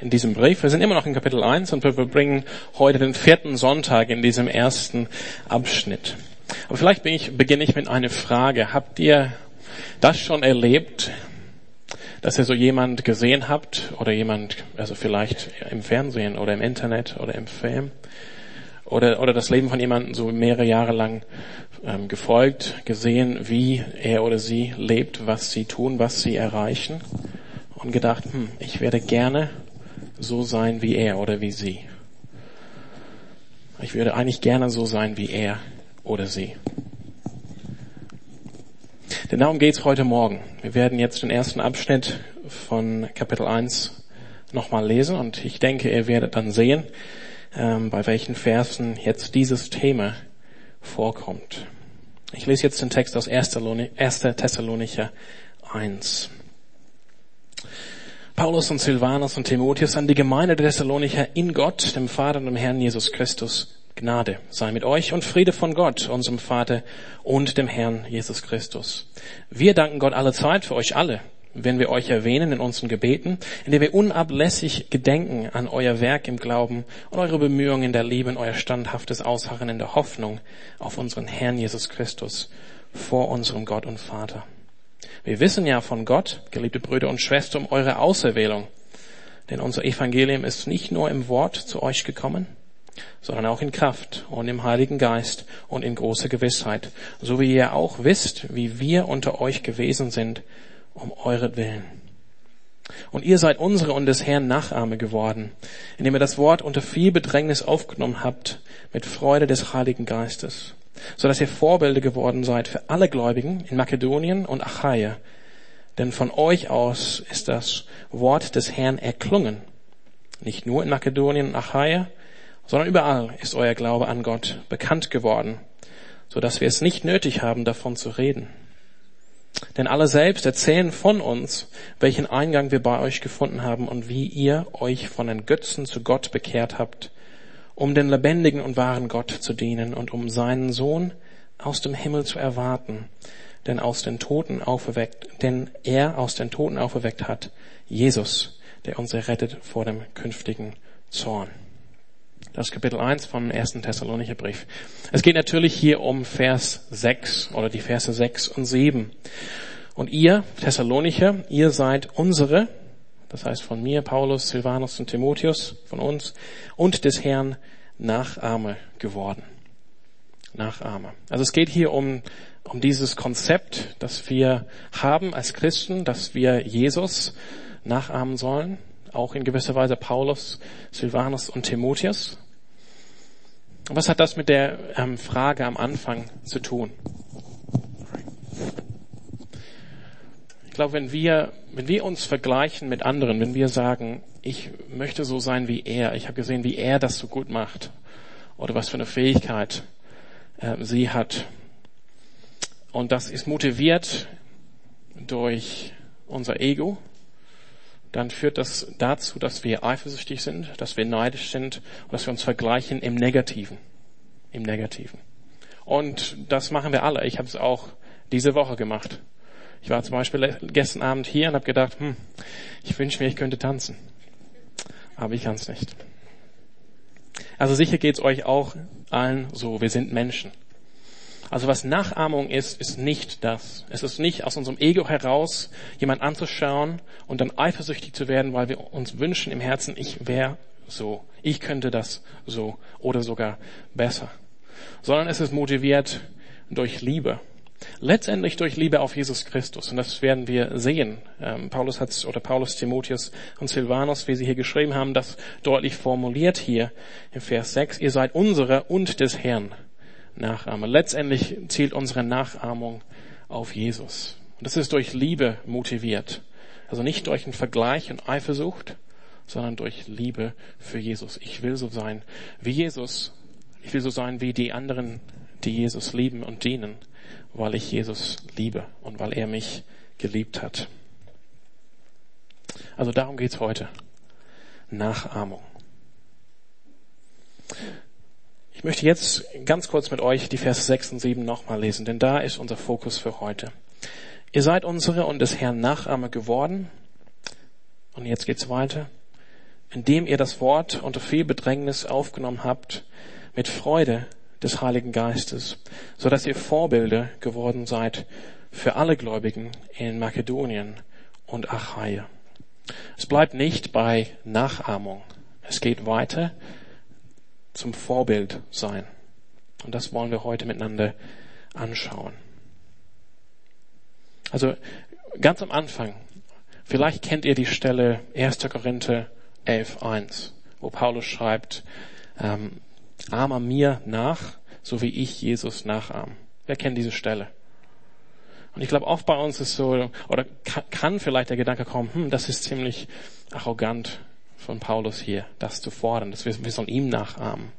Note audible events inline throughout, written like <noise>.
in diesem Brief. Wir sind immer noch in Kapitel 1 und wir verbringen heute den vierten Sonntag in diesem ersten Abschnitt. Aber vielleicht ich, beginne ich mit einer Frage. Habt ihr das schon erlebt, dass ihr so jemand gesehen habt oder jemand, also vielleicht im Fernsehen oder im Internet oder im Film oder, oder das Leben von jemandem so mehrere Jahre lang ähm, gefolgt, gesehen, wie er oder sie lebt, was sie tun, was sie erreichen und gedacht, hm, ich werde gerne so sein wie er oder wie sie. Ich würde eigentlich gerne so sein wie er oder sie. Denn darum geht's heute Morgen. Wir werden jetzt den ersten Abschnitt von Kapitel 1 nochmal lesen und ich denke, ihr werdet dann sehen, ähm, bei welchen Versen jetzt dieses Thema vorkommt. Ich lese jetzt den Text aus 1. Thessalonicher 1. Paulus und Silvanus und Timotheus an die Gemeinde der Thessalonicher in Gott, dem Vater und dem Herrn Jesus Christus. Gnade sei mit euch und Friede von Gott, unserem Vater und dem Herrn Jesus Christus. Wir danken Gott alle Zeit für euch alle wenn wir euch erwähnen in unseren Gebeten, indem wir unablässig gedenken an euer Werk im Glauben und eure Bemühungen in der Liebe und euer standhaftes Ausharren in der Hoffnung auf unseren Herrn Jesus Christus vor unserem Gott und Vater. Wir wissen ja von Gott, geliebte Brüder und Schwestern, um eure Auserwählung. Denn unser Evangelium ist nicht nur im Wort zu euch gekommen, sondern auch in Kraft und im Heiligen Geist und in großer Gewissheit, so wie ihr auch wisst, wie wir unter euch gewesen sind um euretwillen. Und ihr seid unsere und des Herrn Nachahme geworden, indem ihr das Wort unter viel Bedrängnis aufgenommen habt, mit Freude des Heiligen Geistes, so dass ihr Vorbilder geworden seid für alle Gläubigen in Makedonien und Achaia. Denn von euch aus ist das Wort des Herrn erklungen. Nicht nur in Makedonien und Achaia, sondern überall ist euer Glaube an Gott bekannt geworden, so dass wir es nicht nötig haben, davon zu reden. Denn alle selbst erzählen von uns, welchen Eingang wir bei euch gefunden haben und wie ihr euch von den Götzen zu Gott bekehrt habt, um den lebendigen und wahren Gott zu dienen und um seinen Sohn aus dem Himmel zu erwarten, denn aus den Toten auferweckt, denn er aus den Toten auferweckt hat, Jesus, der uns errettet vor dem künftigen Zorn. Das Kapitel 1 vom ersten Thessalonicher Brief. Es geht natürlich hier um Vers 6 oder die Verse 6 und 7. Und ihr, Thessalonicher, ihr seid unsere, das heißt von mir, Paulus, Silvanus und Timotheus, von uns und des Herrn Nachahme geworden. Nachahme. Also es geht hier um, um dieses Konzept, das wir haben als Christen, dass wir Jesus nachahmen sollen auch in gewisser Weise Paulus, Silvanus und Timotheus. Was hat das mit der ähm, Frage am Anfang zu tun? Ich glaube, wenn wir, wenn wir uns vergleichen mit anderen, wenn wir sagen, ich möchte so sein wie er, ich habe gesehen, wie er das so gut macht, oder was für eine Fähigkeit äh, sie hat, und das ist motiviert durch unser Ego, dann führt das dazu, dass wir eifersüchtig sind, dass wir neidisch sind und dass wir uns vergleichen im Negativen. Im Negativen. Und das machen wir alle. Ich habe es auch diese Woche gemacht. Ich war zum Beispiel gestern Abend hier und habe gedacht, hm, ich wünsche mir, ich könnte tanzen. Aber ich kann es nicht. Also sicher geht's euch auch allen so. Wir sind Menschen. Also was Nachahmung ist, ist nicht das. Es ist nicht aus unserem Ego heraus, jemand anzuschauen und dann eifersüchtig zu werden, weil wir uns wünschen im Herzen, ich wäre so, ich könnte das so oder sogar besser. Sondern es ist motiviert durch Liebe. Letztendlich durch Liebe auf Jesus Christus. Und das werden wir sehen. Ähm, Paulus hat oder Paulus, Timotheus und Silvanus, wie sie hier geschrieben haben, das deutlich formuliert hier im Vers 6. Ihr seid unsere und des Herrn Nachahmer. Letztendlich zielt unsere Nachahmung auf Jesus. Und das ist durch Liebe motiviert. Also nicht durch einen Vergleich und Eifersucht, sondern durch Liebe für Jesus. Ich will so sein wie Jesus. Ich will so sein wie die anderen, die Jesus lieben und dienen, weil ich Jesus liebe und weil er mich geliebt hat. Also darum geht's heute. Nachahmung. Ich möchte jetzt ganz kurz mit euch die Verse 6 und 7 nochmal lesen, denn da ist unser Fokus für heute. Ihr seid unsere und des Herrn Nachahmer geworden. Und jetzt geht's weiter. indem ihr das Wort unter viel Bedrängnis aufgenommen habt, mit Freude des Heiligen Geistes, so dass ihr Vorbilder geworden seid für alle Gläubigen in Makedonien und Achaia. Es bleibt nicht bei Nachahmung. Es geht weiter zum Vorbild sein. Und das wollen wir heute miteinander anschauen. Also ganz am Anfang, vielleicht kennt ihr die Stelle 1. Korinther 11.1, wo Paulus schreibt, ähm, ahme mir nach, so wie ich Jesus nachahm. Wer kennt diese Stelle? Und ich glaube, oft bei uns ist so, oder kann vielleicht der Gedanke kommen, hm, das ist ziemlich arrogant von Paulus hier, das zu fordern, dass wir, wir sollen ihm nachahmen.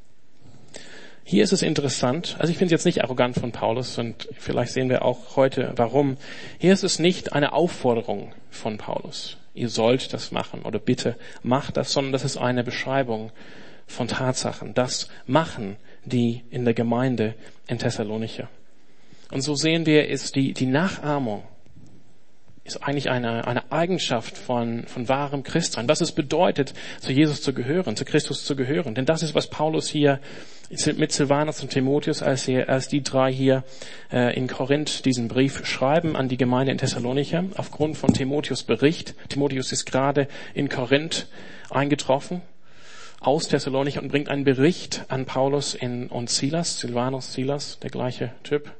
Hier ist es interessant, also ich finde es jetzt nicht arrogant von Paulus und vielleicht sehen wir auch heute warum. Hier ist es nicht eine Aufforderung von Paulus. Ihr sollt das machen oder bitte macht das, sondern das ist eine Beschreibung von Tatsachen. Das machen die in der Gemeinde in Thessalonicher. Und so sehen wir, ist die, die Nachahmung ist eigentlich eine, eine Eigenschaft von, von wahrem Christsein. Was es bedeutet, zu Jesus zu gehören, zu Christus zu gehören. Denn das ist, was Paulus hier mit Silvanus und Timotheus, als, er, als die drei hier äh, in Korinth diesen Brief schreiben an die Gemeinde in Thessalonicher, aufgrund von Timotheus Bericht. Timotheus ist gerade in Korinth eingetroffen aus Thessalonicher und bringt einen Bericht an Paulus in, und Silas, Silvanus, Silas, der gleiche Typ.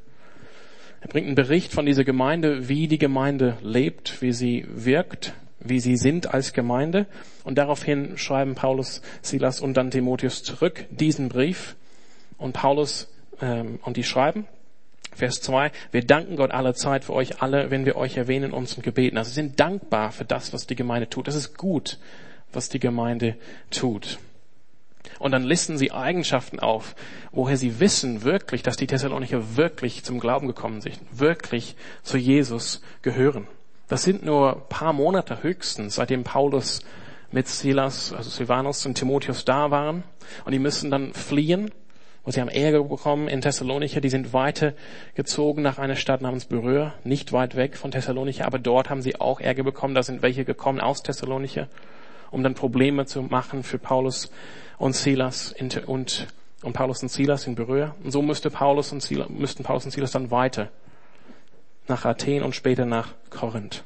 Er bringt einen Bericht von dieser Gemeinde, wie die Gemeinde lebt, wie sie wirkt, wie sie sind als Gemeinde. Und daraufhin schreiben Paulus, Silas und dann Timotheus zurück diesen Brief. Und Paulus ähm, und die schreiben, Vers 2, wir danken Gott aller Zeit für euch alle, wenn wir euch erwähnen in unseren Gebeten. Also sind dankbar für das, was die Gemeinde tut. Das ist gut, was die Gemeinde tut. Und dann listen sie Eigenschaften auf, woher sie wissen wirklich, dass die Thessalonicher wirklich zum Glauben gekommen sind, wirklich zu Jesus gehören. Das sind nur paar Monate höchstens, seitdem Paulus mit Silas, also Silvanus und Timotheus da waren. Und die müssen dann fliehen, wo sie haben Ärger bekommen in Thessalonicher. Die sind weitergezogen nach einer Stadt namens Beröa, nicht weit weg von Thessalonicher, aber dort haben sie auch Ärger bekommen. Da sind welche gekommen aus Thessalonicher, um dann Probleme zu machen für Paulus und Silas in, und, und Paulus und Silas in Berühre. Und so müsste Paulus und Silas, müssten Paulus und Silas dann weiter nach Athen und später nach Korinth.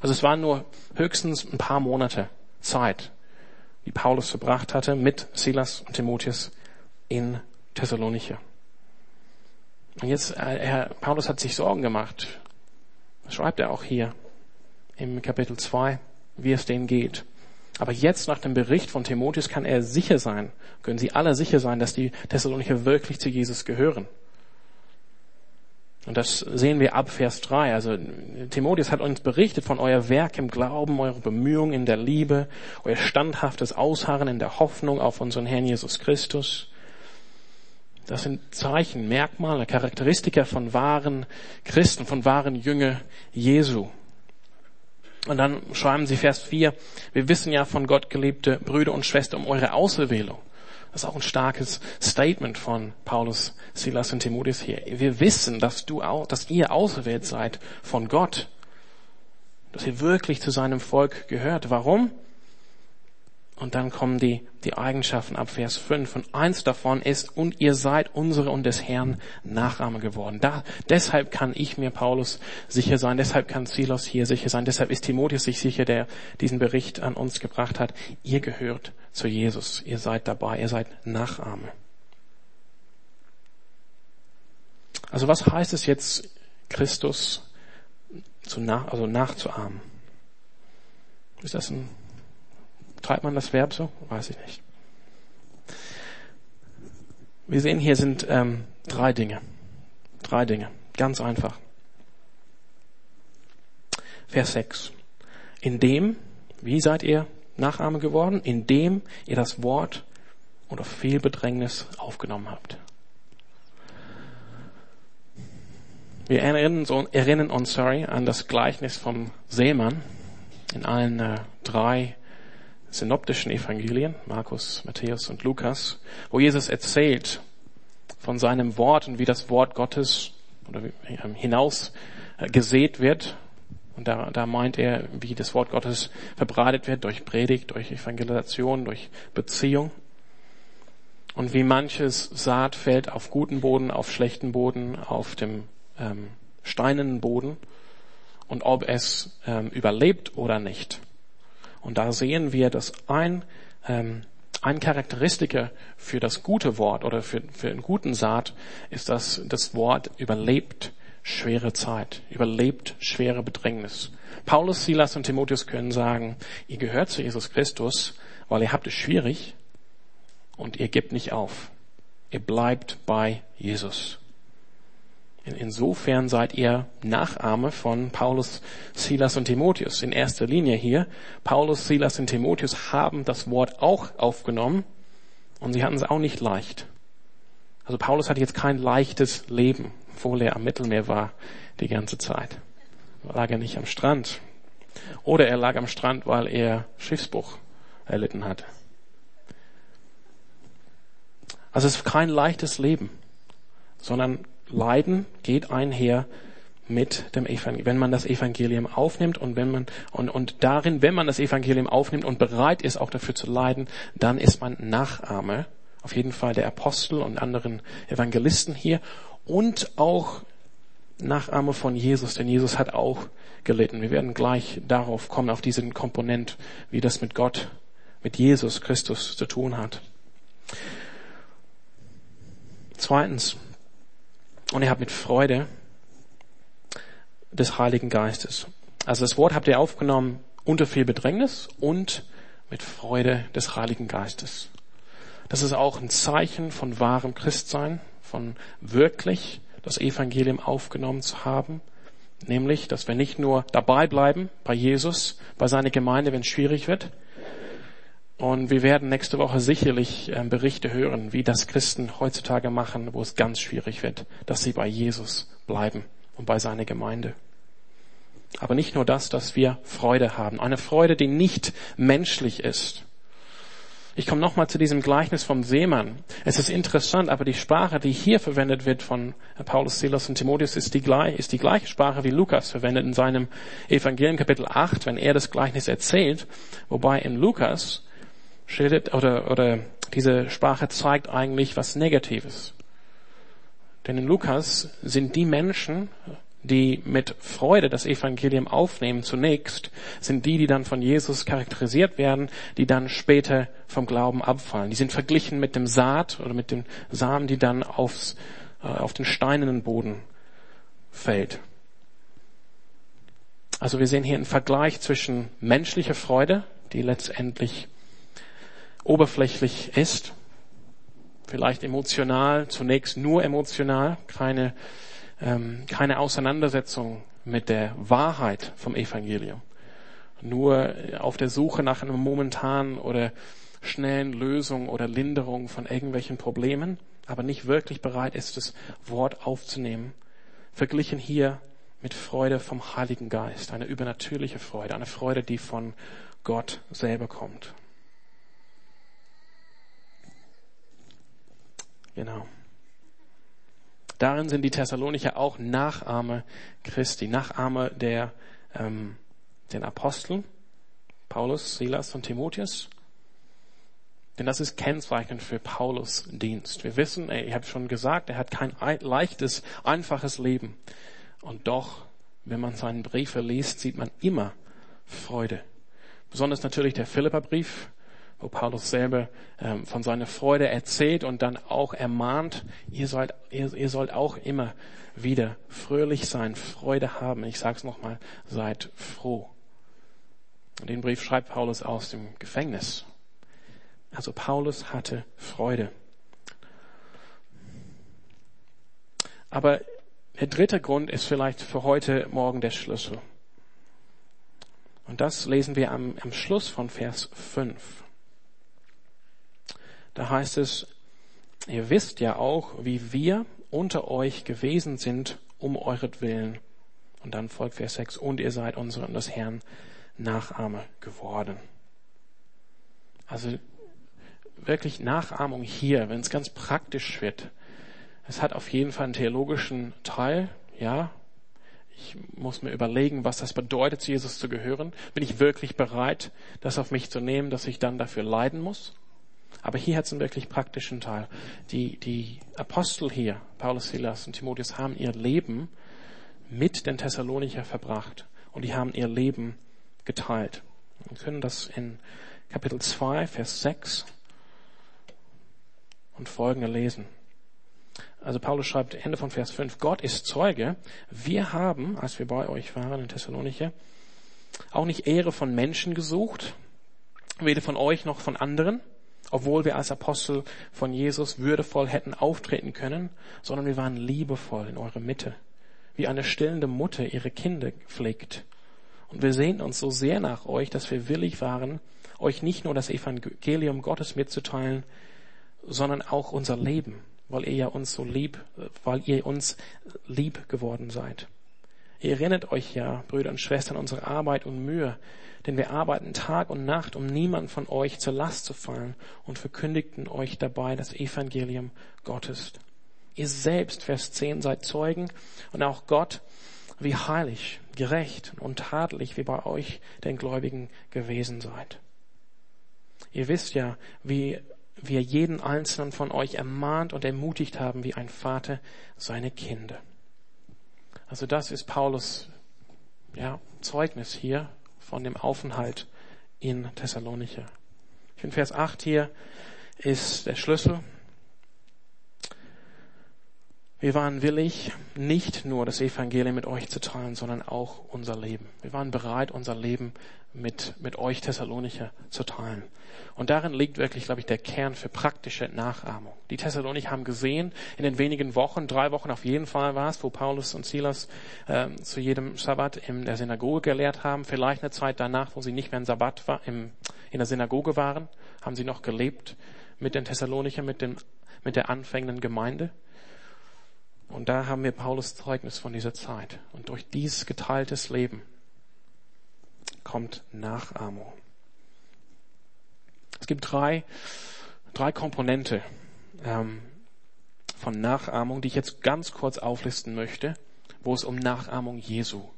Also es waren nur höchstens ein paar Monate Zeit, die Paulus verbracht hatte mit Silas und Timotheus in Thessalonich. Und jetzt, äh, Herr Paulus hat sich Sorgen gemacht. Das schreibt er auch hier im Kapitel 2, wie es denen geht. Aber jetzt nach dem Bericht von Timotheus kann er sicher sein, können sie alle sicher sein, dass die Thessalonicher wirklich zu Jesus gehören. Und das sehen wir ab Vers 3. Also Timotheus hat uns berichtet von euer Werk im Glauben, eure Bemühungen in der Liebe, euer standhaftes Ausharren in der Hoffnung auf unseren Herrn Jesus Christus. Das sind Zeichen, Merkmale, Charakteristika von wahren Christen, von wahren Jünger Jesu. Und dann schreiben sie Vers 4, wir wissen ja von Gott, geliebte Brüder und Schwestern, um eure Auserwählung. Das ist auch ein starkes Statement von Paulus, Silas und Timotheus hier. Wir wissen, dass du dass ihr auserwählt seid von Gott. Dass ihr wirklich zu seinem Volk gehört. Warum? Und dann kommen die, die Eigenschaften ab Vers 5. Und eins davon ist, und ihr seid unsere und des Herrn Nachahmer geworden. Da, deshalb kann ich mir Paulus sicher sein, deshalb kann Silos hier sicher sein, deshalb ist Timotheus sich sicher, der diesen Bericht an uns gebracht hat. Ihr gehört zu Jesus, ihr seid dabei, ihr seid Nachahmer. Also was heißt es jetzt, Christus zu nach, also nachzuahmen? Ist das ein Treibt man das Verb so? Weiß ich nicht. Wir sehen hier sind ähm, drei Dinge. Drei Dinge. Ganz einfach. Vers 6. Indem, wie seid ihr Nachahme geworden? Indem ihr das Wort unter viel Bedrängnis aufgenommen habt. Wir erinnern, erinnern uns sorry, an das Gleichnis vom Seemann in allen äh, drei synoptischen Evangelien, Markus, Matthäus und Lukas, wo Jesus erzählt von seinem Wort und wie das Wort Gottes oder hinaus äh, gesät wird Und da, da meint er, wie das Wort Gottes verbreitet wird durch Predigt, durch Evangelisation, durch Beziehung. Und wie manches Saat fällt auf guten Boden, auf schlechten Boden, auf dem ähm, steinernen Boden und ob es ähm, überlebt oder nicht. Und da sehen wir, dass ein, ähm, ein Charakteristiker für das gute Wort oder für, für einen guten Saat ist, dass das Wort überlebt schwere Zeit, überlebt schwere Bedrängnis. Paulus, Silas und Timotheus können sagen, ihr gehört zu Jesus Christus, weil ihr habt es schwierig und ihr gebt nicht auf. Ihr bleibt bei Jesus. Insofern seid ihr Nachahme von Paulus, Silas und Timotheus. In erster Linie hier. Paulus, Silas und Timotheus haben das Wort auch aufgenommen und sie hatten es auch nicht leicht. Also Paulus hatte jetzt kein leichtes Leben, obwohl er am Mittelmeer war die ganze Zeit. Lag er nicht am Strand. Oder er lag am Strand, weil er Schiffsbruch erlitten hat. Also es ist kein leichtes Leben, sondern Leiden geht einher mit dem Evangelium, wenn man das Evangelium aufnimmt und wenn man und, und darin, wenn man das Evangelium aufnimmt und bereit ist, auch dafür zu leiden, dann ist man Nachahme, auf jeden Fall der Apostel und anderen Evangelisten hier und auch Nachahme von Jesus, denn Jesus hat auch gelitten. Wir werden gleich darauf kommen, auf diesen Komponent, wie das mit Gott, mit Jesus Christus zu tun hat. Zweitens, und ihr habt mit Freude des Heiligen Geistes. Also das Wort habt ihr aufgenommen unter viel Bedrängnis und mit Freude des Heiligen Geistes. Das ist auch ein Zeichen von wahrem Christsein, von wirklich das Evangelium aufgenommen zu haben. Nämlich, dass wir nicht nur dabei bleiben bei Jesus, bei seiner Gemeinde, wenn es schwierig wird, und wir werden nächste Woche sicherlich äh, Berichte hören, wie das Christen heutzutage machen, wo es ganz schwierig wird, dass sie bei Jesus bleiben und bei seiner Gemeinde. Aber nicht nur das, dass wir Freude haben. Eine Freude, die nicht menschlich ist. Ich komme nochmal zu diesem Gleichnis vom Seemann. Es ist interessant, aber die Sprache, die hier verwendet wird von Paulus, Silas und Timotheus, ist die, ist die gleiche Sprache, wie Lukas verwendet in seinem Evangelium Kapitel 8, wenn er das Gleichnis erzählt. Wobei in Lukas schildert oder, oder diese Sprache zeigt eigentlich was Negatives. Denn in Lukas sind die Menschen, die mit Freude das Evangelium aufnehmen zunächst, sind die, die dann von Jesus charakterisiert werden, die dann später vom Glauben abfallen. Die sind verglichen mit dem Saat oder mit dem Samen, die dann aufs, äh, auf den steinernen Boden fällt. Also wir sehen hier einen Vergleich zwischen menschlicher Freude, die letztendlich oberflächlich ist, vielleicht emotional, zunächst nur emotional, keine, ähm, keine Auseinandersetzung mit der Wahrheit vom Evangelium, nur auf der Suche nach einer momentanen oder schnellen Lösung oder Linderung von irgendwelchen Problemen, aber nicht wirklich bereit ist, das Wort aufzunehmen, verglichen hier mit Freude vom Heiligen Geist, eine übernatürliche Freude, eine Freude, die von Gott selber kommt. Genau. Darin sind die Thessalonicher auch Nachahme Christi, Nachahme der ähm, den Aposteln, Paulus, Silas und Timotheus. Denn das ist kennzeichnend für Paulus Dienst. Wir wissen, ich habe schon gesagt, er hat kein leichtes, einfaches Leben. Und doch, wenn man seinen Briefe liest, sieht man immer Freude. Besonders natürlich der Philipperbrief, wo Paulus selber ähm, von seiner Freude erzählt und dann auch ermahnt, ihr sollt, ihr, ihr sollt auch immer wieder fröhlich sein, Freude haben. Ich sage es nochmal, seid froh. Und den Brief schreibt Paulus aus dem Gefängnis. Also Paulus hatte Freude. Aber der dritte Grund ist vielleicht für heute Morgen der Schlüssel. Und das lesen wir am, am Schluss von Vers 5. Da heißt es, ihr wisst ja auch, wie wir unter euch gewesen sind um euretwillen. Und dann folgt Vers 6, und ihr seid unseren des Herrn Nachahme geworden. Also wirklich Nachahmung hier, wenn es ganz praktisch wird. Es hat auf jeden Fall einen theologischen Teil, ja. Ich muss mir überlegen, was das bedeutet, zu Jesus zu gehören. Bin ich wirklich bereit, das auf mich zu nehmen, dass ich dann dafür leiden muss? Aber hier hat es einen wirklich praktischen Teil. Die, die Apostel hier, Paulus, Silas und Timotheus, haben ihr Leben mit den Thessalonicher verbracht. Und die haben ihr Leben geteilt. Wir können das in Kapitel 2, Vers 6 und folgende lesen. Also Paulus schreibt Ende von Vers 5, Gott ist Zeuge. Wir haben, als wir bei euch waren in Thessalonich, auch nicht Ehre von Menschen gesucht, weder von euch noch von anderen, obwohl wir als Apostel von Jesus würdevoll hätten auftreten können, sondern wir waren liebevoll in eurer Mitte, wie eine stillende Mutter ihre Kinder pflegt. Und wir sehen uns so sehr nach euch, dass wir willig waren, euch nicht nur das Evangelium Gottes mitzuteilen, sondern auch unser Leben, weil ihr ja uns so lieb, weil ihr uns lieb geworden seid. Ihr erinnert euch ja, Brüder und Schwestern, unsere Arbeit und Mühe, denn wir arbeiten Tag und Nacht, um niemand von euch zur Last zu fallen und verkündigten euch dabei das Evangelium Gottes. Ihr selbst, Vers 10, seid Zeugen und auch Gott, wie heilig, gerecht und tadelig wie bei euch den Gläubigen gewesen seid. Ihr wisst ja, wie wir jeden einzelnen von euch ermahnt und ermutigt haben, wie ein Vater seine Kinder. Also das ist Paulus ja, Zeugnis hier von dem Aufenthalt in Thessalonicher. Ich finde Vers 8 hier ist der Schlüssel. Wir waren willig, nicht nur das Evangelium mit euch zu teilen, sondern auch unser Leben. Wir waren bereit, unser Leben mit, mit euch Thessalonicher zu teilen. Und darin liegt wirklich, glaube ich, der Kern für praktische Nachahmung. Die Thessalonicher haben gesehen, in den wenigen Wochen, drei Wochen auf jeden Fall war es, wo Paulus und Silas äh, zu jedem Sabbat in der Synagoge gelehrt haben. Vielleicht eine Zeit danach, wo sie nicht mehr im Sabbat war, im, in der Synagoge waren, haben sie noch gelebt mit den Thessalonichern, mit, dem, mit der anfängenden Gemeinde. Und da haben wir Paulus Zeugnis von dieser Zeit. Und durch dieses geteiltes Leben kommt Nachahmung. Es gibt drei, drei Komponente ähm, von Nachahmung, die ich jetzt ganz kurz auflisten möchte, wo es um Nachahmung Jesu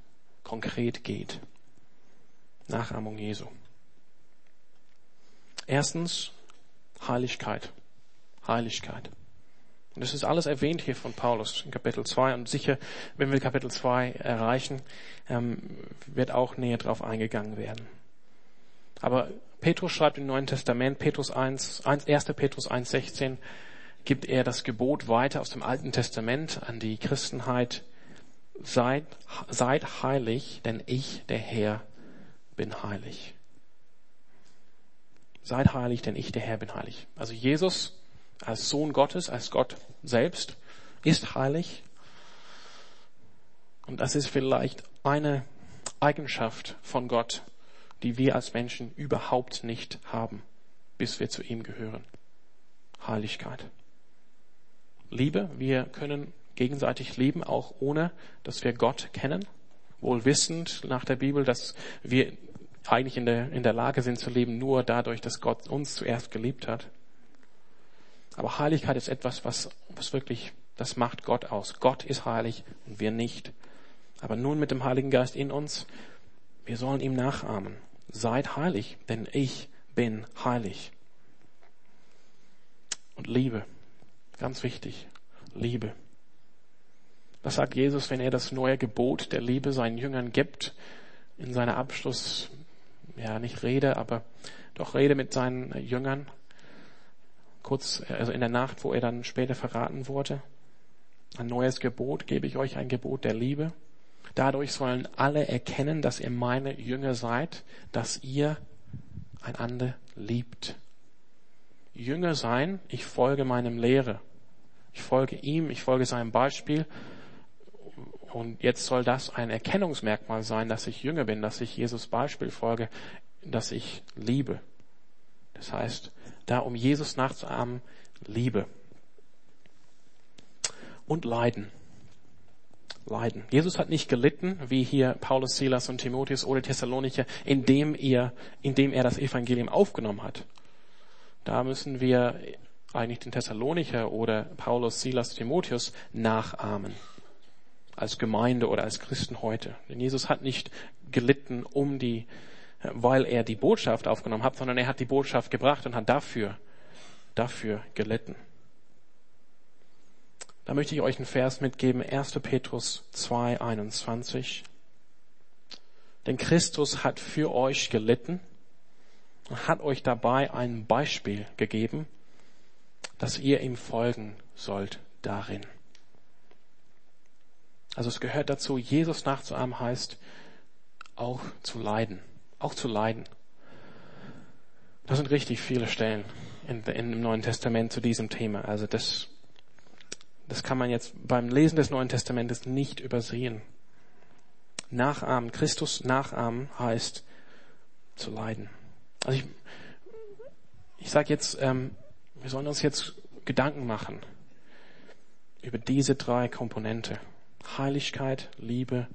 konkret geht. Nachahmung Jesu. Erstens Heiligkeit. Heiligkeit. Und das ist alles erwähnt hier von Paulus in Kapitel 2 und sicher, wenn wir Kapitel 2 erreichen, ähm, wird auch näher drauf eingegangen werden. Aber Petrus schreibt im Neuen Testament, Petrus 1, 1 Petrus 1,16, gibt er das Gebot weiter aus dem Alten Testament an die Christenheit, seid, seid heilig, denn ich, der Herr, bin heilig. Seid heilig, denn ich, der Herr, bin heilig. Also Jesus als Sohn Gottes, als Gott selbst, ist heilig. Und das ist vielleicht eine Eigenschaft von Gott, die wir als Menschen überhaupt nicht haben, bis wir zu ihm gehören. Heiligkeit. Liebe, wir können gegenseitig lieben, auch ohne, dass wir Gott kennen, wohl wissend nach der Bibel, dass wir eigentlich in der, in der Lage sind zu leben, nur dadurch, dass Gott uns zuerst geliebt hat. Aber Heiligkeit ist etwas, was, was wirklich, das macht Gott aus. Gott ist heilig und wir nicht. Aber nun mit dem Heiligen Geist in uns, wir sollen ihm nachahmen. Seid heilig, denn ich bin heilig. Und Liebe, ganz wichtig, Liebe. Was sagt Jesus, wenn er das neue Gebot der Liebe seinen Jüngern gibt, in seiner Abschluss, ja, nicht Rede, aber doch Rede mit seinen Jüngern? Kurz, also in der Nacht, wo er dann später verraten wurde. Ein neues Gebot gebe ich euch, ein Gebot der Liebe. Dadurch sollen alle erkennen, dass ihr meine Jünger seid, dass ihr einander liebt. Jünger sein, ich folge meinem Lehre. Ich folge ihm, ich folge seinem Beispiel. Und jetzt soll das ein Erkennungsmerkmal sein, dass ich Jünger bin, dass ich Jesus Beispiel folge, dass ich liebe. Das heißt, da um Jesus nachzuahmen, Liebe. Und Leiden. Leiden. Jesus hat nicht gelitten, wie hier Paulus, Silas und Timotheus oder Thessalonicher, indem er, indem er das Evangelium aufgenommen hat. Da müssen wir eigentlich den Thessalonicher oder Paulus, Silas, Timotheus nachahmen. als Gemeinde oder als Christen heute. Denn Jesus hat nicht gelitten um die, weil er die Botschaft aufgenommen hat, sondern er hat die Botschaft gebracht und hat dafür, dafür gelitten. Da möchte ich euch einen Vers mitgeben, 1. Petrus 2, 21. Denn Christus hat für euch gelitten und hat euch dabei ein Beispiel gegeben, dass ihr ihm folgen sollt darin. Also es gehört dazu, Jesus nachzuahmen heißt auch zu leiden, auch zu leiden. Das sind richtig viele Stellen in, in, im Neuen Testament zu diesem Thema. Also das, das kann man jetzt beim Lesen des Neuen Testamentes nicht übersehen. Nachahmen, Christus nachahmen heißt zu leiden. Also ich, ich sage jetzt, ähm, wir sollen uns jetzt Gedanken machen über diese drei Komponente. Heiligkeit, Liebe,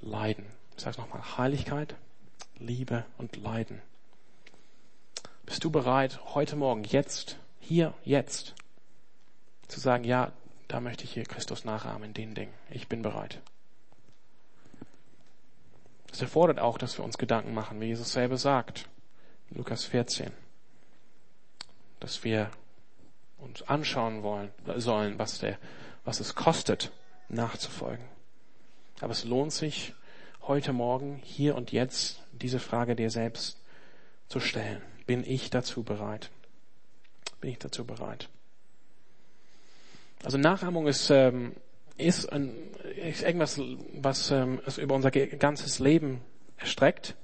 Leiden. Ich sage nochmal. Heiligkeit, Liebe und Leiden. Bist du bereit, heute Morgen, jetzt, hier, jetzt, zu sagen, ja, da möchte ich hier Christus nachahmen in den Dingen. Ich bin bereit. Das erfordert auch, dass wir uns Gedanken machen, wie Jesus selber sagt. Lukas 14. Dass wir uns anschauen wollen, sollen, was der, was es kostet, nachzufolgen. Aber es lohnt sich, heute Morgen, hier und jetzt, diese Frage dir selbst zu stellen. Bin ich dazu bereit? Bin ich dazu bereit? Also Nachahmung ist, ähm, ist, ein, ist irgendwas, was ähm, es über unser ganzes Leben erstreckt.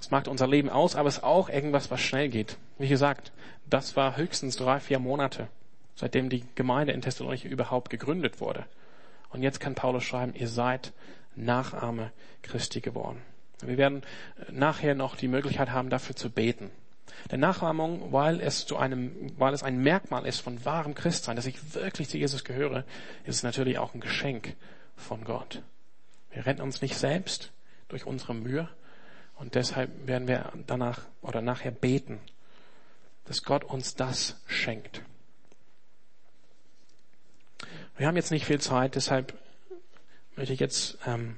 Es macht unser Leben aus, aber es ist auch irgendwas, was schnell geht. Wie gesagt, das war höchstens drei, vier Monate, seitdem die Gemeinde in Thessalonich überhaupt gegründet wurde. Und jetzt kann Paulus schreiben, ihr seid Nachahme Christi geworden. Wir werden nachher noch die Möglichkeit haben, dafür zu beten. Der Nachahmung, weil es zu einem, weil es ein Merkmal ist von wahrem Christsein, dass ich wirklich zu Jesus gehöre, ist es natürlich auch ein Geschenk von Gott. Wir retten uns nicht selbst durch unsere Mühe und deshalb werden wir danach oder nachher beten, dass Gott uns das schenkt. Wir haben jetzt nicht viel Zeit, deshalb möchte ich jetzt ähm,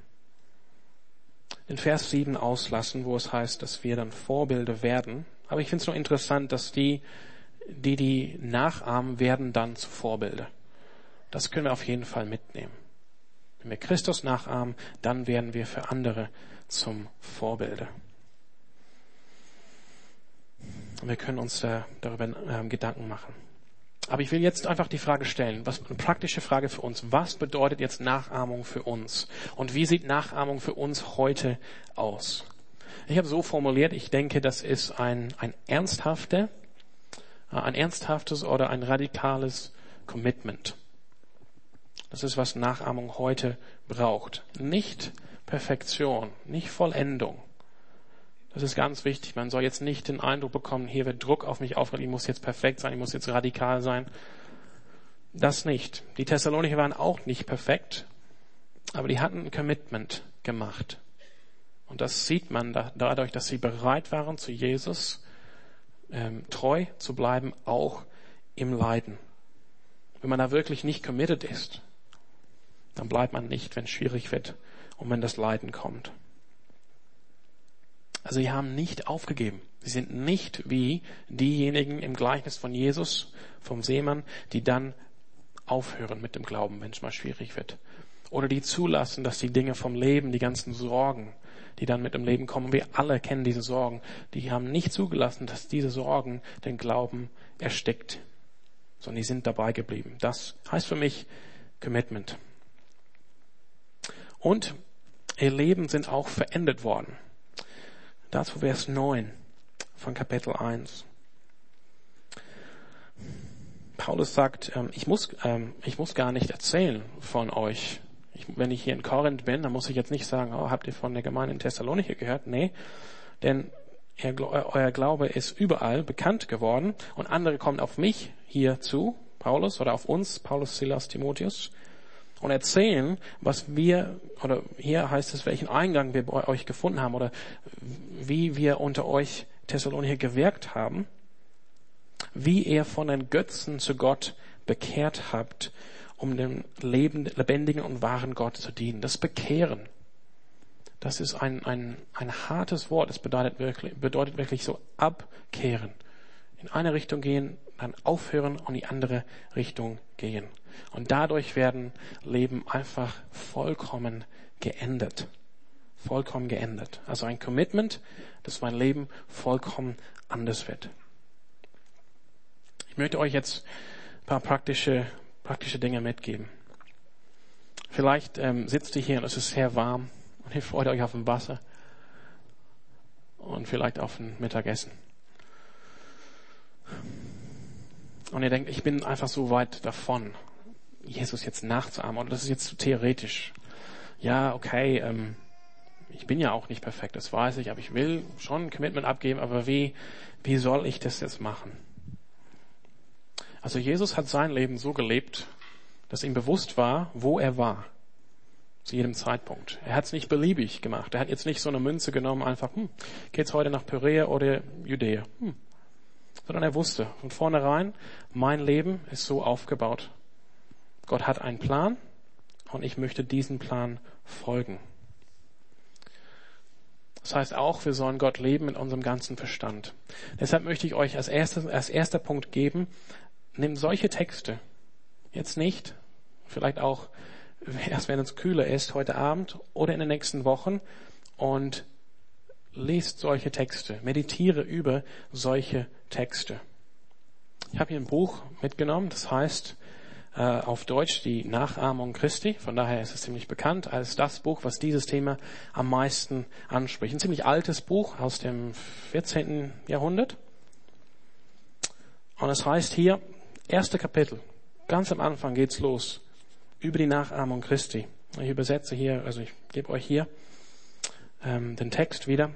den Vers 7 auslassen, wo es heißt, dass wir dann Vorbilder werden. Aber ich finde es nur interessant, dass die, die die nachahmen, werden dann zu Vorbilder. Das können wir auf jeden Fall mitnehmen. Wenn wir Christus nachahmen, dann werden wir für andere zum Vorbilder. Und wir können uns da, darüber äh, Gedanken machen. Aber ich will jetzt einfach die Frage stellen, was eine praktische Frage für uns. Was bedeutet jetzt Nachahmung für uns? Und wie sieht Nachahmung für uns heute aus? Ich habe so formuliert, ich denke, das ist ein, ein ernsthafter, äh, ein ernsthaftes oder ein radikales Commitment. Das ist, was Nachahmung heute braucht. Nicht Perfektion, nicht Vollendung. Das ist ganz wichtig. Man soll jetzt nicht den Eindruck bekommen, hier wird Druck auf mich aufgelegt, ich muss jetzt perfekt sein, ich muss jetzt radikal sein. Das nicht. Die Thessalonicher waren auch nicht perfekt, aber die hatten ein Commitment gemacht. Und das sieht man dadurch, dass sie bereit waren, zu Jesus ähm, treu zu bleiben, auch im Leiden. Wenn man da wirklich nicht committed ist, dann bleibt man nicht, wenn es schwierig wird und wenn das Leiden kommt. Also sie haben nicht aufgegeben. Sie sind nicht wie diejenigen im Gleichnis von Jesus, vom Seemann, die dann aufhören mit dem Glauben, wenn es mal schwierig wird. Oder die zulassen, dass die Dinge vom Leben, die ganzen Sorgen, die dann mit dem Leben kommen, wir alle kennen diese Sorgen, die haben nicht zugelassen, dass diese Sorgen den Glauben erstickt, sondern die sind dabei geblieben. Das heißt für mich Commitment. Und ihr Leben sind auch verändert worden. Dazu Vers 9 von Kapitel 1. Paulus sagt, ähm, ich muss, ähm, ich muss gar nicht erzählen von euch. Ich, wenn ich hier in Korinth bin, dann muss ich jetzt nicht sagen, oh, habt ihr von der Gemeinde in Thessaloniki gehört? Nee, denn euer Glaube ist überall bekannt geworden und andere kommen auf mich hier zu, Paulus, oder auf uns, Paulus, Silas, Timotheus, und erzählen, was wir, oder hier heißt es, welchen Eingang wir bei euch gefunden haben oder wie wir unter euch Thessalonicher gewirkt haben, wie ihr von den Götzen zu Gott bekehrt habt um dem Leben, lebendigen und wahren Gott zu dienen. Das Bekehren. Das ist ein, ein, ein hartes Wort. Es bedeutet wirklich, bedeutet wirklich so abkehren. In eine Richtung gehen, dann aufhören und die andere Richtung gehen. Und dadurch werden Leben einfach vollkommen geändert. Vollkommen geändert. Also ein Commitment, dass mein Leben vollkommen anders wird. Ich möchte euch jetzt ein paar praktische, praktische Dinge mitgeben. Vielleicht ähm, sitzt ihr hier und es ist sehr warm und ihr freut euch auf ein Wasser und vielleicht auf ein Mittagessen. Und ihr denkt, ich bin einfach so weit davon, Jesus jetzt nachzuahmen. Und das ist jetzt zu theoretisch. Ja, okay, ähm, ich bin ja auch nicht perfekt, das weiß ich, aber ich will schon ein Commitment abgeben, aber wie, wie soll ich das jetzt machen? Also Jesus hat sein Leben so gelebt, dass ihm bewusst war, wo er war. Zu jedem Zeitpunkt. Er hat es nicht beliebig gemacht. Er hat jetzt nicht so eine Münze genommen, einfach, hm, geht's heute nach Perea oder Judäa? Hm. Sondern er wusste von vornherein, mein Leben ist so aufgebaut. Gott hat einen Plan und ich möchte diesen Plan folgen. Das heißt auch, wir sollen Gott leben mit unserem ganzen Verstand. Deshalb möchte ich euch als, erstes, als erster Punkt geben, nehmt solche Texte. Jetzt nicht, vielleicht auch <laughs> erst wenn es kühler ist, heute Abend oder in den nächsten Wochen und lest solche Texte, meditiere über solche Texte. Ich habe hier ein Buch mitgenommen, das heißt äh, auf Deutsch die Nachahmung Christi. Von daher ist es ziemlich bekannt als das Buch, was dieses Thema am meisten anspricht. Ein ziemlich altes Buch aus dem 14. Jahrhundert. Und es heißt hier, erste Kapitel, ganz am Anfang geht's los, über die Nachahmung Christi. Ich übersetze hier, also ich gebe euch hier ähm, den Text wieder.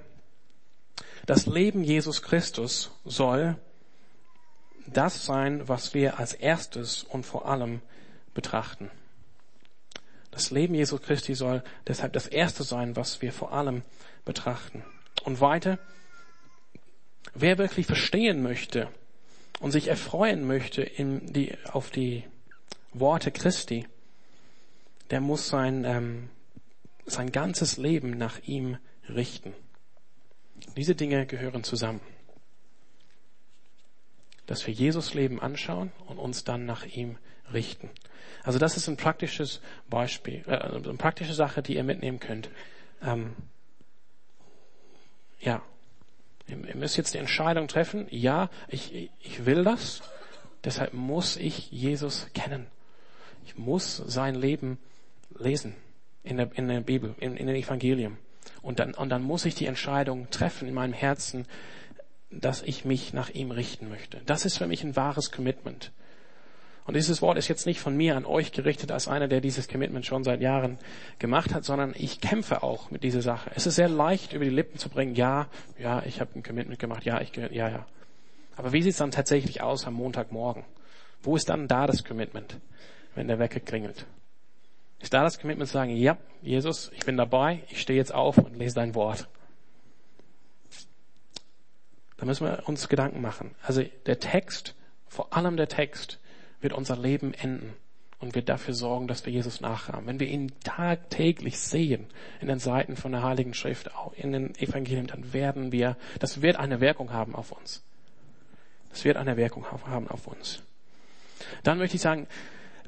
Das Leben Jesus Christus soll das sein, was wir als erstes und vor allem betrachten. Das Leben Jesu Christi soll deshalb das Erste sein, was wir vor allem betrachten. Und weiter, wer wirklich verstehen möchte und sich erfreuen möchte in die, auf die Worte Christi, der muss sein, ähm, sein ganzes Leben nach ihm richten. Diese Dinge gehören zusammen dass wir Jesus Leben anschauen und uns dann nach ihm richten. Also das ist ein praktisches Beispiel, äh, eine praktische Sache, die ihr mitnehmen könnt. Ähm, ja, ihr müsst jetzt die Entscheidung treffen. Ja, ich, ich will das. Deshalb muss ich Jesus kennen. Ich muss sein Leben lesen in der, in der Bibel, in, in den Evangelium. Und dann, und dann muss ich die Entscheidung treffen in meinem Herzen, dass ich mich nach ihm richten möchte. Das ist für mich ein wahres Commitment. Und dieses Wort ist jetzt nicht von mir an euch gerichtet als einer, der dieses Commitment schon seit Jahren gemacht hat, sondern ich kämpfe auch mit dieser Sache. Es ist sehr leicht über die Lippen zu bringen, ja, ja, ich habe ein Commitment gemacht, ja, ich, ja, ja. Aber wie sieht es dann tatsächlich aus am Montagmorgen? Wo ist dann da das Commitment, wenn der Wecker klingelt? Ist da das Commitment zu sagen, ja, Jesus, ich bin dabei, ich stehe jetzt auf und lese dein Wort. Da müssen wir uns Gedanken machen. Also der Text, vor allem der Text, wird unser Leben enden und wird dafür sorgen, dass wir Jesus nachahmen. Wenn wir ihn tagtäglich sehen in den Seiten von der Heiligen Schrift, auch in den Evangelien, dann werden wir, das wird eine Wirkung haben auf uns. Das wird eine Wirkung haben auf uns. Dann möchte ich sagen,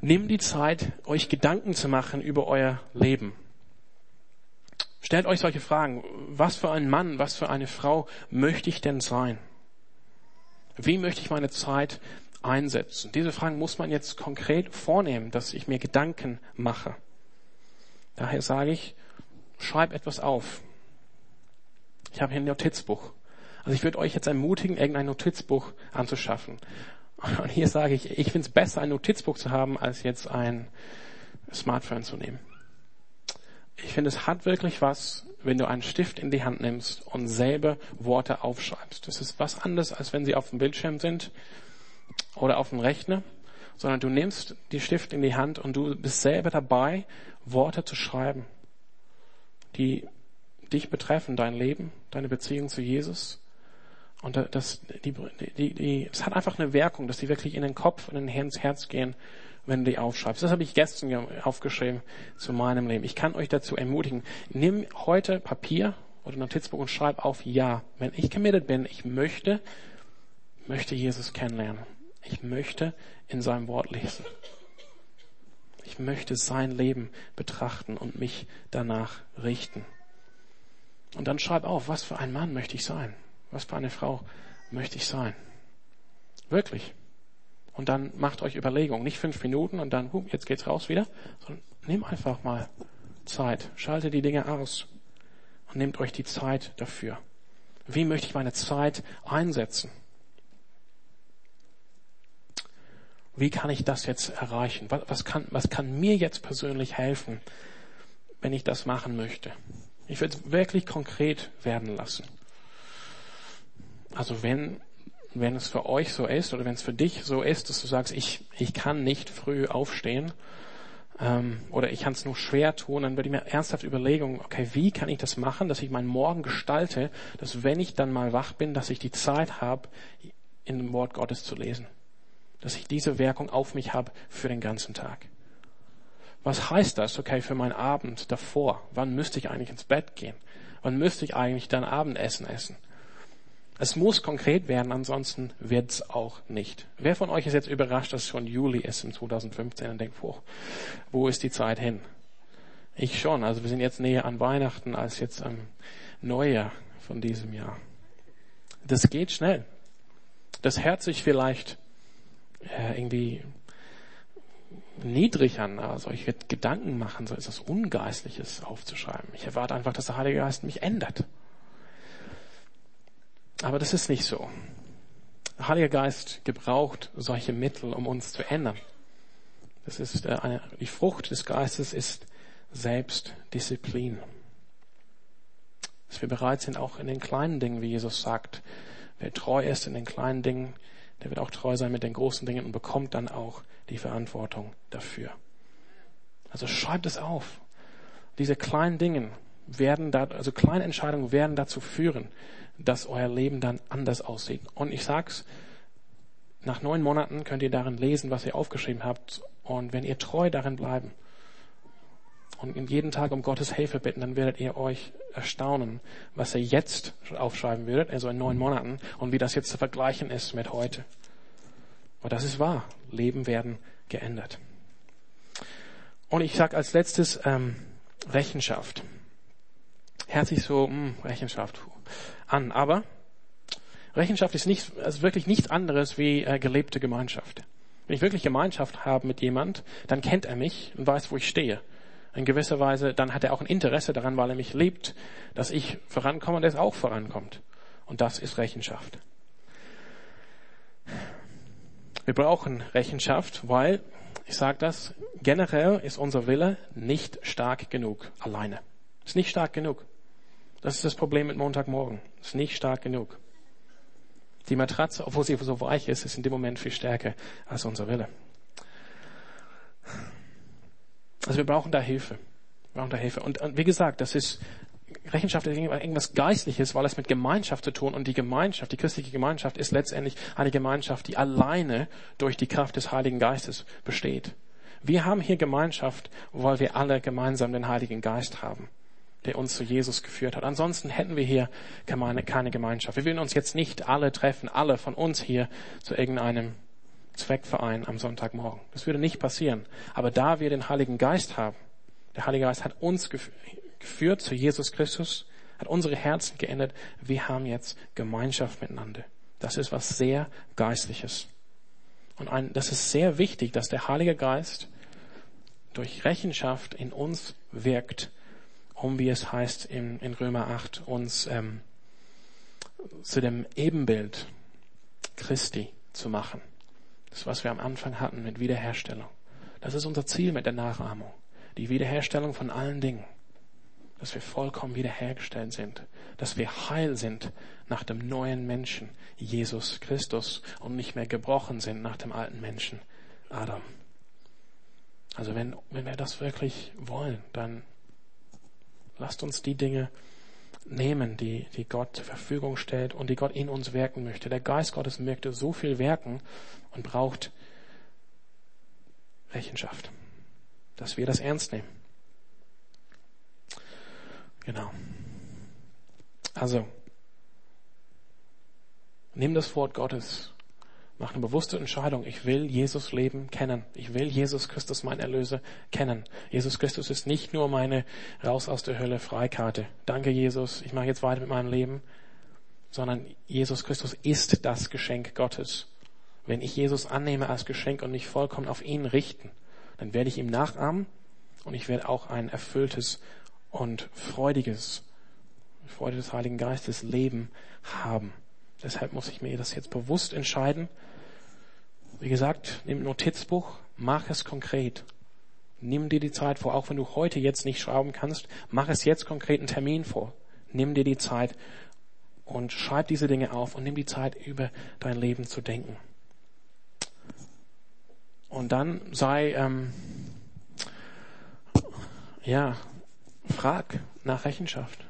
nimm die Zeit, euch Gedanken zu machen über euer Leben. Stellt euch solche Fragen. Was für ein Mann, was für eine Frau möchte ich denn sein? Wie möchte ich meine Zeit einsetzen? Diese Fragen muss man jetzt konkret vornehmen, dass ich mir Gedanken mache. Daher sage ich, schreib etwas auf. Ich habe hier ein Notizbuch. Also ich würde euch jetzt ermutigen, irgendein Notizbuch anzuschaffen. Und hier sage ich, ich finde es besser, ein Notizbuch zu haben, als jetzt ein Smartphone zu nehmen ich finde, es hat wirklich was, wenn du einen Stift in die Hand nimmst und selber Worte aufschreibst. Das ist was anderes, als wenn sie auf dem Bildschirm sind oder auf dem Rechner, sondern du nimmst die Stift in die Hand und du bist selber dabei, Worte zu schreiben, die dich betreffen, dein Leben, deine Beziehung zu Jesus. Und das, die, die, die, das hat einfach eine Wirkung, dass die wirklich in den Kopf und ins Herz gehen wenn du die aufschreibst. Das habe ich gestern aufgeschrieben zu meinem Leben. Ich kann euch dazu ermutigen, nimm heute Papier oder Notizbuch und schreib auf Ja. Wenn ich committed bin, ich möchte, möchte Jesus kennenlernen. Ich möchte in seinem Wort lesen. Ich möchte sein Leben betrachten und mich danach richten. Und dann schreib auf, was für ein Mann möchte ich sein? Was für eine Frau möchte ich sein? Wirklich. Und dann macht euch Überlegungen. Nicht fünf Minuten und dann, huh, jetzt geht's raus wieder, sondern nimm einfach mal Zeit. Schalte die Dinge aus und nehmt euch die Zeit dafür. Wie möchte ich meine Zeit einsetzen? Wie kann ich das jetzt erreichen? Was, was, kann, was kann mir jetzt persönlich helfen, wenn ich das machen möchte? Ich würde es wirklich konkret werden lassen. Also wenn, wenn es für euch so ist oder wenn es für dich so ist, dass du sagst, ich, ich kann nicht früh aufstehen ähm, oder ich kann es nur schwer tun, dann würde ich mir ernsthaft überlegen, okay, wie kann ich das machen, dass ich meinen Morgen gestalte, dass wenn ich dann mal wach bin, dass ich die Zeit habe, in dem Wort Gottes zu lesen dass ich diese Wirkung auf mich habe für den ganzen Tag. Was heißt das, okay, für meinen Abend davor? Wann müsste ich eigentlich ins Bett gehen? Wann müsste ich eigentlich dann Abendessen essen? Es muss konkret werden, ansonsten wird's auch nicht. Wer von euch ist jetzt überrascht, dass es schon Juli ist im 2015 und denkt, wo, wo ist die Zeit hin? Ich schon. Also wir sind jetzt näher an Weihnachten als jetzt am Neujahr von diesem Jahr. Das geht schnell. Das hört sich vielleicht äh, irgendwie niedrig an. Also ich werde Gedanken machen, so ist das Ungeistliches aufzuschreiben. Ich erwarte einfach, dass der Heilige Geist mich ändert. Aber das ist nicht so. Der Heilige Geist gebraucht solche Mittel, um uns zu ändern. Das ist äh, eine, die Frucht des Geistes ist Selbstdisziplin. Dass wir bereit sind, auch in den kleinen Dingen, wie Jesus sagt, wer treu ist in den kleinen Dingen, der wird auch treu sein mit den großen Dingen und bekommt dann auch die Verantwortung dafür. Also schreibt es auf. Diese kleinen Dinge werden da, also kleine Entscheidungen werden dazu führen, dass euer Leben dann anders aussieht. Und ich sag's, nach neun Monaten könnt ihr darin lesen, was ihr aufgeschrieben habt. Und wenn ihr treu darin bleiben, und jeden Tag um Gottes Hilfe bitten, dann werdet ihr euch erstaunen, was ihr jetzt aufschreiben würdet, also in neun Monaten, und wie das jetzt zu vergleichen ist mit heute. Und das ist wahr. Leben werden geändert. Und ich sage als letztes ähm, Rechenschaft. Hört sich so mh, hm, Rechenschaft an, aber Rechenschaft ist nicht, also wirklich nichts anderes wie äh, gelebte Gemeinschaft. Wenn ich wirklich Gemeinschaft habe mit jemand, dann kennt er mich und weiß, wo ich stehe in gewisser Weise, dann hat er auch ein Interesse daran, weil er mich liebt, dass ich vorankomme und er auch vorankommt. Und das ist Rechenschaft. Wir brauchen Rechenschaft, weil, ich sage das, generell ist unser Wille nicht stark genug alleine. Ist nicht stark genug. Das ist das Problem mit Montagmorgen. Ist nicht stark genug. Die Matratze, obwohl sie so weich ist, ist in dem Moment viel stärker als unser Wille. Also wir brauchen da Hilfe. Wir brauchen da Hilfe. Und, und wie gesagt, das ist Rechenschaft ist irgendwas Geistliches, weil es mit Gemeinschaft zu tun und die Gemeinschaft, die christliche Gemeinschaft ist letztendlich eine Gemeinschaft, die alleine durch die Kraft des Heiligen Geistes besteht. Wir haben hier Gemeinschaft, weil wir alle gemeinsam den Heiligen Geist haben, der uns zu Jesus geführt hat. Ansonsten hätten wir hier keine Gemeinschaft. Wir würden uns jetzt nicht alle treffen, alle von uns hier zu irgendeinem Zweckverein am Sonntagmorgen. Das würde nicht passieren. Aber da wir den Heiligen Geist haben, der Heilige Geist hat uns geführt zu Jesus Christus, hat unsere Herzen geändert. Wir haben jetzt Gemeinschaft miteinander. Das ist was sehr Geistliches. Und ein, das ist sehr wichtig, dass der Heilige Geist durch Rechenschaft in uns wirkt, um, wie es heißt in, in Römer 8, uns ähm, zu dem Ebenbild Christi zu machen. Das, was wir am Anfang hatten mit Wiederherstellung. Das ist unser Ziel mit der Nachahmung. Die Wiederherstellung von allen Dingen. Dass wir vollkommen wiederhergestellt sind. Dass wir heil sind nach dem neuen Menschen, Jesus Christus, und nicht mehr gebrochen sind nach dem alten Menschen, Adam. Also wenn, wenn wir das wirklich wollen, dann lasst uns die Dinge nehmen, die, die Gott zur Verfügung stellt und die Gott in uns wirken möchte. Der Geist Gottes möchte so viel wirken und braucht Rechenschaft. Dass wir das ernst nehmen. Genau. Also, nimm das Wort Gottes. Mach eine bewusste Entscheidung. Ich will Jesus Leben kennen. Ich will Jesus Christus, mein Erlöser, kennen. Jesus Christus ist nicht nur meine Raus aus der Hölle Freikarte. Danke, Jesus. Ich mache jetzt weiter mit meinem Leben. Sondern Jesus Christus ist das Geschenk Gottes. Wenn ich Jesus annehme als Geschenk und mich vollkommen auf ihn richten, dann werde ich ihm nachahmen und ich werde auch ein erfülltes und freudiges, Freude des Heiligen Geistes Leben haben. Deshalb muss ich mir das jetzt bewusst entscheiden. Wie gesagt, nimm Notizbuch, mach es konkret. Nimm dir die Zeit vor, auch wenn du heute jetzt nicht schreiben kannst, mach es jetzt konkret einen Termin vor. Nimm dir die Zeit und schreib diese Dinge auf und nimm die Zeit, über dein Leben zu denken. Und dann sei, ähm, ja, frag nach Rechenschaft.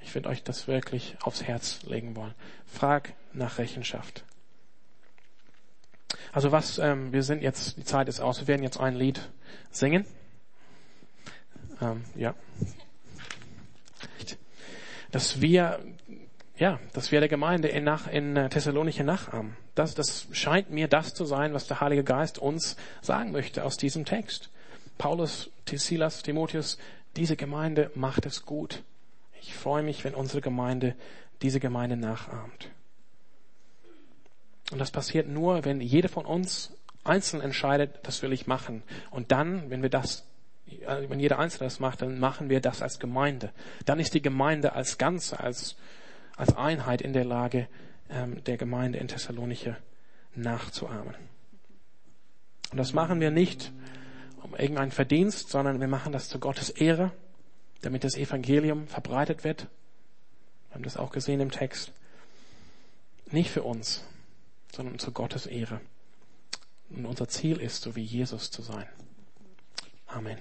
Ich würde euch das wirklich aufs Herz legen wollen. Frag nach Rechenschaft. Also was, ähm, wir sind jetzt, die Zeit ist aus, wir werden jetzt ein Lied singen. Ähm, ja. Dass wir, ja, dass wir der Gemeinde in, nach, in äh, Thessalonich nachahmen. Das, das scheint mir das zu sein, was der Heilige Geist uns sagen möchte aus diesem Text. Paulus, Silas, Timotheus, diese Gemeinde macht es gut. Ich freue mich, wenn unsere Gemeinde diese Gemeinde nachahmt. Und das passiert nur, wenn jeder von uns einzeln entscheidet, das will ich machen. Und dann, wenn wir das, äh, wenn jeder Einzelne das macht, dann machen wir das als Gemeinde. Dann ist die Gemeinde als Ganze, als, als Einheit in der Lage, ähm, der Gemeinde in Thessalonich nachzuahmen. Und das machen wir nicht um irgendeinen Verdienst, sondern wir machen das zu Gottes Ehre damit das Evangelium verbreitet wird. Wir haben das auch gesehen im Text. Nicht für uns, sondern zu Gottes Ehre. Und unser Ziel ist, so wie Jesus zu sein. Amen.